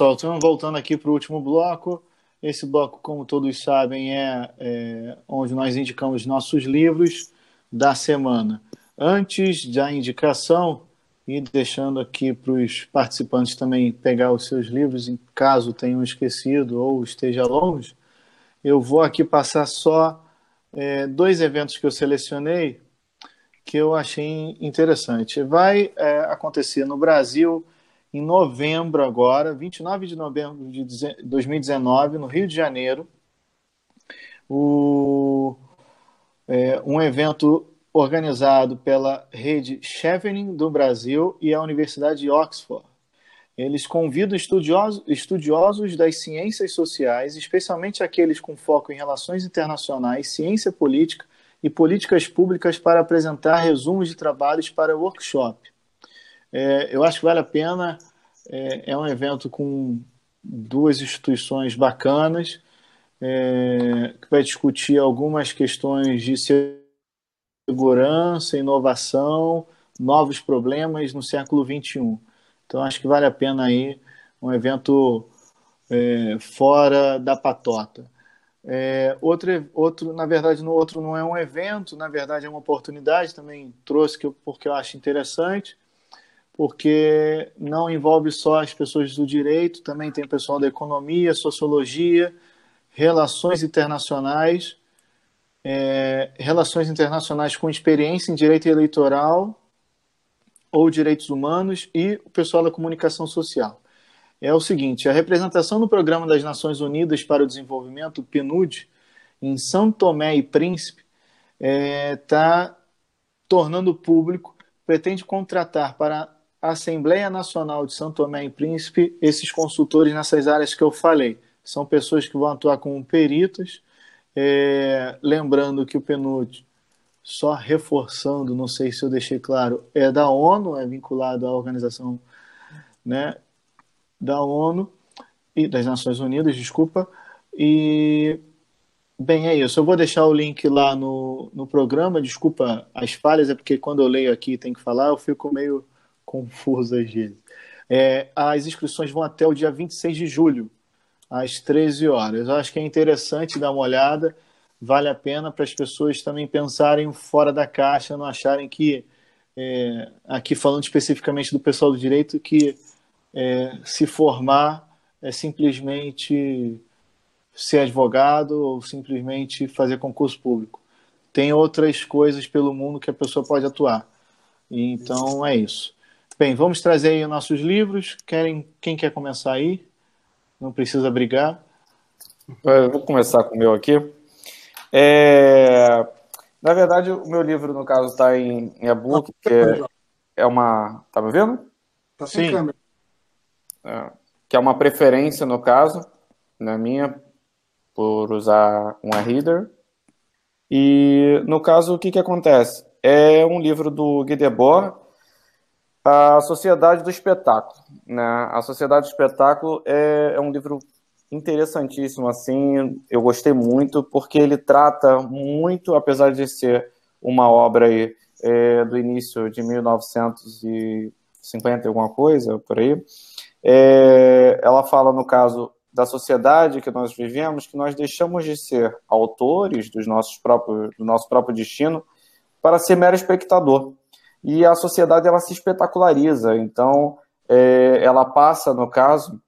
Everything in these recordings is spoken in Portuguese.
pessoal, estamos voltando aqui para o último bloco. Esse bloco, como todos sabem, é, é, onde nós indicamos nossos livros da semana. Antes da indicação, e deixando aqui para os participantes também pegar os seus livros, em caso tenham esquecido ou esteja longe, eu vou aqui passar só é, dois eventos que eu selecionei que eu achei interessante. Vai é, acontecer no Brasil em novembro agora, 29 de novembro de 2019, no Rio de Janeiro, o, é, um evento organizado pela rede Chevening do Brasil e a Universidade de Oxford. Eles convidam estudiosos, estudiosos das ciências sociais, especialmente aqueles com foco em relações internacionais, ciência política e políticas públicas, para apresentar resumos de trabalhos para workshop. É, eu acho que vale a pena. É, é, um evento com duas instituições bacanas, é, que vai discutir algumas questões de segurança, inovação, novos problemas no século XXI. Então, acho que vale a pena aí um evento é, fora da patota. É, outro, outro, na verdade, no outro não é um evento, na verdade é uma oportunidade, também trouxe que, porque eu acho interessante, porque não envolve só as pessoas do direito, também tem pessoal da economia, sociologia, relações internacionais, é, relações internacionais com experiência em direito eleitoral ou direitos humanos e o pessoal da comunicação social. É o seguinte: a representação no Programa das Nações Unidas para o Desenvolvimento, PNUD, em São Tomé e Príncipe, está é, tá tornando público, pretende contratar para a Assembleia Nacional de São Tomé e Príncipe esses consultores nessas áreas que eu falei. São pessoas que vão atuar como peritas, é, lembrando que o PNUD só reforçando, não sei se eu deixei claro, é da ONU, é vinculado à organização né, da ONU e das Nações Unidas, desculpa. E bem, é isso. Eu vou deixar o link lá no, no programa. Desculpa as falhas, é porque quando eu leio aqui tem que falar, eu fico meio confuso às vezes. É, as inscrições vão até o dia 26 de julho, às 13 horas. Eu acho que é interessante dar uma olhada vale a pena para as pessoas também pensarem fora da caixa, não acharem que, é, aqui falando especificamente do pessoal do direito, que é, se formar é simplesmente ser advogado ou simplesmente fazer concurso público. Tem outras coisas pelo mundo que a pessoa pode atuar. Então é isso. Bem, vamos trazer aí os nossos livros. Querem, quem quer começar aí? Não precisa brigar. Eu vou começar com o meu aqui. É, na verdade, o meu livro, no caso, está em, em e-book, que é, é, uma. Tá me vendo? Tá sem Sim. câmera. É, que é uma preferência, no caso, na minha, por usar um reader. E, no caso, o que, que acontece? É um livro do Guy Debord, A Sociedade do Espetáculo. Né? A Sociedade do Espetáculo é, é um livro interessantíssimo, assim, eu gostei muito, porque ele trata muito, apesar de ser uma obra aí, é, do início de 1950 alguma coisa, por aí, é, ela fala, no caso da sociedade que nós vivemos, que nós deixamos de ser autores dos nossos próprios, do nosso próprio destino para ser mero espectador. E a sociedade, ela se espetaculariza, então, é, ela passa, no caso,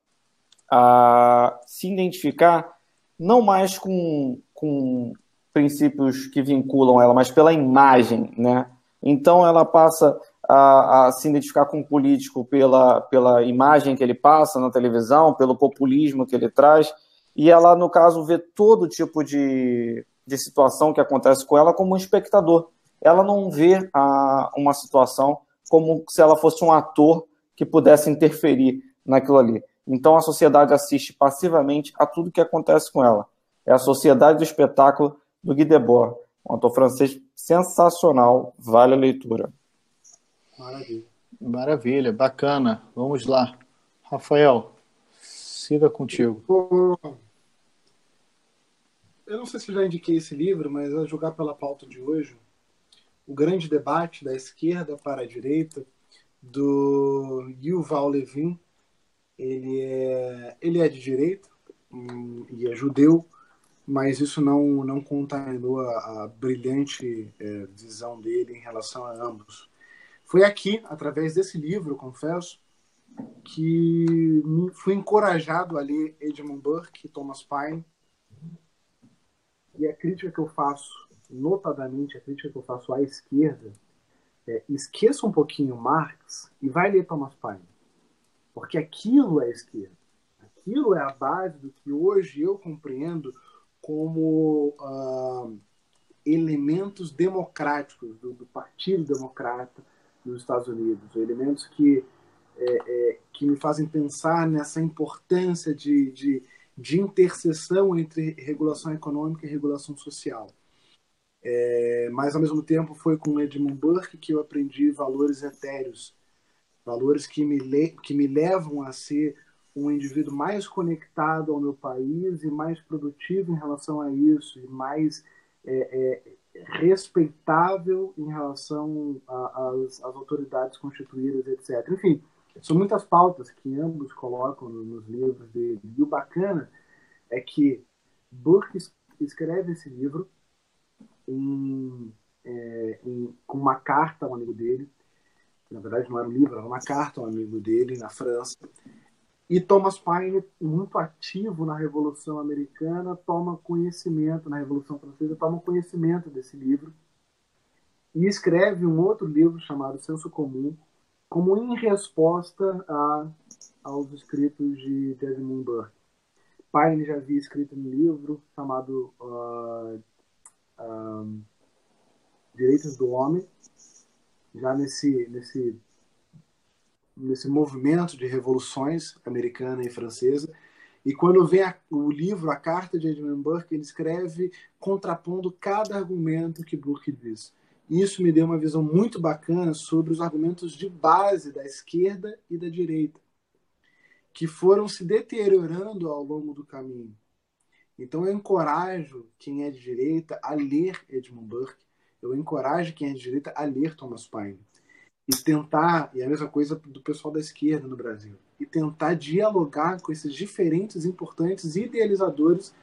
a se identificar não mais com, com princípios que vinculam ela, mas pela imagem, né? Então ela passa a, a, se identificar com o político pela, pela imagem que ele passa na televisão, pelo populismo que ele traz, e ela, no caso, vê todo tipo de, de situação que acontece com ela como um espectador. Ela não vê a, uma situação como se ela fosse um ator que pudesse interferir naquilo ali. Então a sociedade assiste passivamente a tudo que acontece com ela. É a Sociedade do Espetáculo do Guy Debord, um autor francês sensacional, vale a leitura. Maravilha. Maravilha, bacana. Vamos lá. Rafael, siga contigo. Eu não sei se já indiquei esse livro, mas a jogar pela pauta de hoje, o grande debate da esquerda para a direita, do Yuval Levin, ele é, ele é de direita hum, e é judeu, mas isso não, não contaminou a, a brilhante é, visão dele em relação a ambos. Foi aqui, através desse livro, confesso, que fui encorajado a ler Edmund Burke e Thomas Paine. E a crítica que eu faço, notadamente a crítica que eu faço à esquerda, é esqueça um pouquinho Marx e vai ler Thomas Paine. Porque aquilo é esquerda. Aquilo é a base do que hoje eu compreendo como uh, elementos democráticos do, do, Partido Democrata dos Estados Unidos, elementos que, é, é, que me fazem pensar nessa importância de, de, de interseção entre regulação econômica e regulação social. É, mas, ao mesmo tempo, foi com Edmund Burke que eu aprendi valores etéreos, valores que me, que me levam a ser um indivíduo mais conectado ao meu país e mais produtivo em relação a isso, e mais é, é, respeitável em relação às autoridades constituídas, etc. Enfim, são muitas pautas que ambos colocam nos livros dele. E o bacana é que Burke escreve esse livro é, com uma carta a um amigo dele. Na verdade, não era um livro, era uma carta a um amigo dele na França. E Thomas Paine, muito ativo na Revolução Americana, toma conhecimento, na Revolução Francesa, toma conhecimento desse livro e escreve um outro livro chamado Senso Comum, como em resposta a, aos escritos de Edmund Burke. Paine já havia escrito um livro chamado uh, Direitos do Homem, já nesse, nesse nesse movimento de revoluções americana e francesa. E quando vem a, o livro, a carta de Edmund Burke, ele escreve contrapondo cada argumento que Burke diz. Isso me deu uma visão muito bacana sobre os argumentos de base da esquerda e da direita, que foram se deteriorando ao longo do caminho. Então eu encorajo quem é de direita a ler Edmund Burke, eu encorajo quem é de direita a ler Thomas Paine e tentar, e a mesma coisa do pessoal da esquerda no Brasil, e tentar dialogar com esses diferentes, importantes idealizadores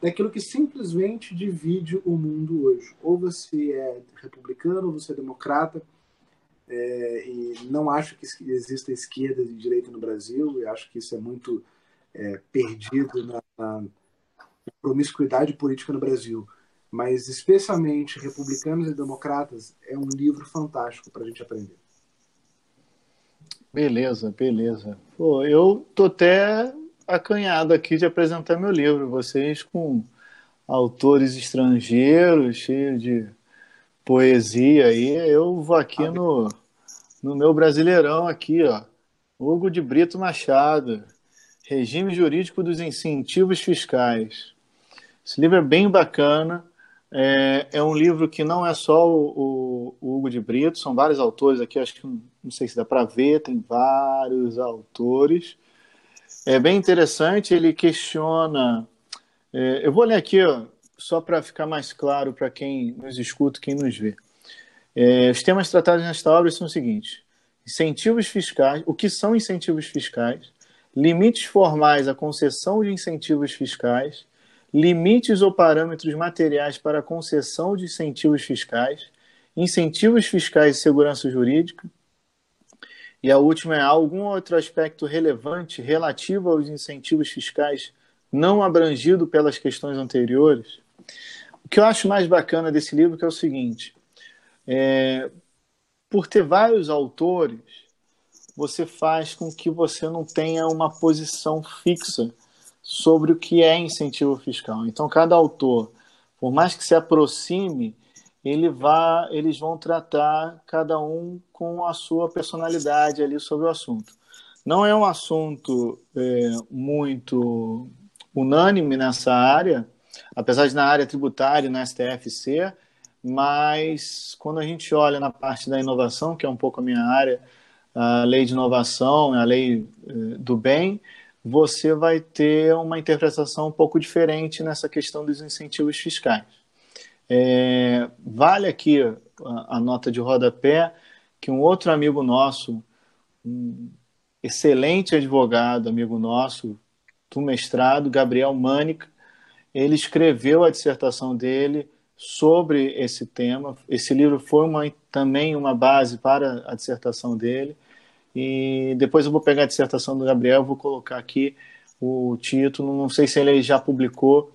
daquilo que simplesmente divide o mundo hoje. Ou você é republicano, ou você é democrata, é, e não acho que exista esquerda e direita no Brasil, e acho que isso é muito é, perdido na, na promiscuidade política no Brasil mas especialmente republicanos e democratas, é um livro fantástico para a gente aprender. Beleza, beleza. Pô, eu tô até acanhado aqui de apresentar meu livro. Vocês com autores estrangeiros, cheios de poesia aí, eu vou aqui no, no meu brasileirão aqui, ó. Hugo de Brito Machado, Regime Jurídico dos Incentivos Fiscais. Esse livro é bem bacana. É, é um livro que não é só o, o, o, Hugo de Brito, são vários autores aqui, acho que não sei se dá para ver, tem vários autores. É bem interessante, ele questiona. É, eu vou ler aqui, ó, só para ficar mais claro para quem nos escuta, quem nos vê. É, os temas tratados nesta obra são os seguintes: incentivos fiscais, o que são incentivos fiscais, limites formais à concessão de incentivos fiscais, limites ou parâmetros materiais para concessão de incentivos fiscais, incentivos fiscais e segurança jurídica. E a última é algum outro aspecto relevante relativo aos incentivos fiscais não abrangido pelas questões anteriores. O que eu acho mais bacana desse livro é o seguinte: é, por ter vários autores, você faz com que você não tenha uma posição fixa sobre o que é incentivo fiscal. Então, cada autor, por mais que se aproxime, ele vá, eles vão tratar cada um com a sua personalidade ali sobre o assunto. Não é um assunto é, muito unânime nessa área, apesar de na área tributária, na STFC, mas quando a gente olha na parte da inovação, que é um pouco a minha área, a lei de inovação, a lei é, do bem, você vai ter uma interpretação um pouco diferente nessa questão dos incentivos fiscais. É, vale aqui a, a, nota de rodapé que um outro amigo nosso, um excelente advogado, amigo nosso, do mestrado, Gabriel Mânica. Ele escreveu a dissertação dele sobre esse tema. Esse livro foi uma, também uma base para a dissertação dele. E depois eu vou pegar a dissertação do Gabriel, vou colocar aqui o título. Não sei se ele já publicou,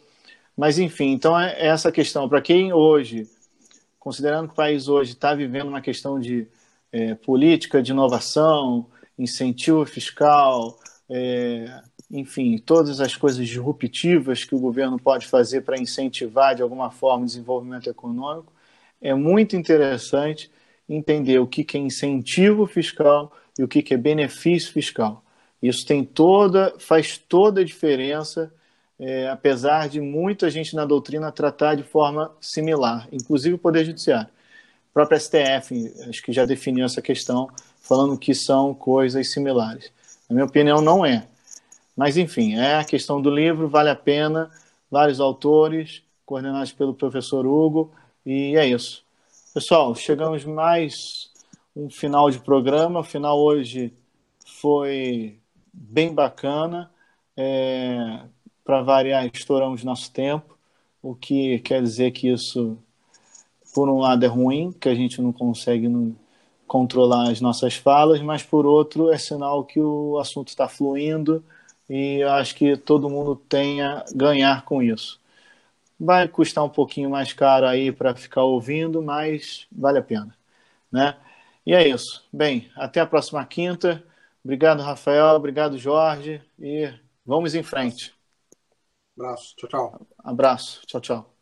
mas enfim. Então é essa questão para quem hoje, considerando que o país hoje está vivendo uma questão de é, política de inovação, incentivo fiscal, é, enfim, todas as coisas disruptivas que o governo pode fazer para incentivar de alguma forma o desenvolvimento econômico, é muito interessante entender o que é incentivo fiscal e o que é benefício fiscal. Isso tem toda, faz toda a diferença, é, apesar de muita gente na doutrina tratar de forma similar, inclusive o Poder Judiciário. O próprio STF, acho que já definiu essa questão, falando que são coisas similares. Na minha opinião, não é. Mas, enfim, é a questão do livro, vale a pena, vários autores, coordenados pelo professor Hugo, e é isso. Pessoal, chegamos mais um final de programa. O final hoje foi bem bacana. É, Para variar, estouramos nosso tempo, o que quer dizer que isso, por um lado, é ruim, que a gente não consegue controlar as nossas falas, mas por outro, é sinal que o assunto está fluindo e eu acho que todo mundo tem a ganhar com isso. Vai custar um pouquinho mais caro aí para ficar ouvindo, mas vale a pena, né? E é isso. Bem, até a próxima quinta. Obrigado, Rafael. Obrigado, Jorge. E vamos em frente. Abraço. Tchau, tchau. Abraço. Tchau, tchau.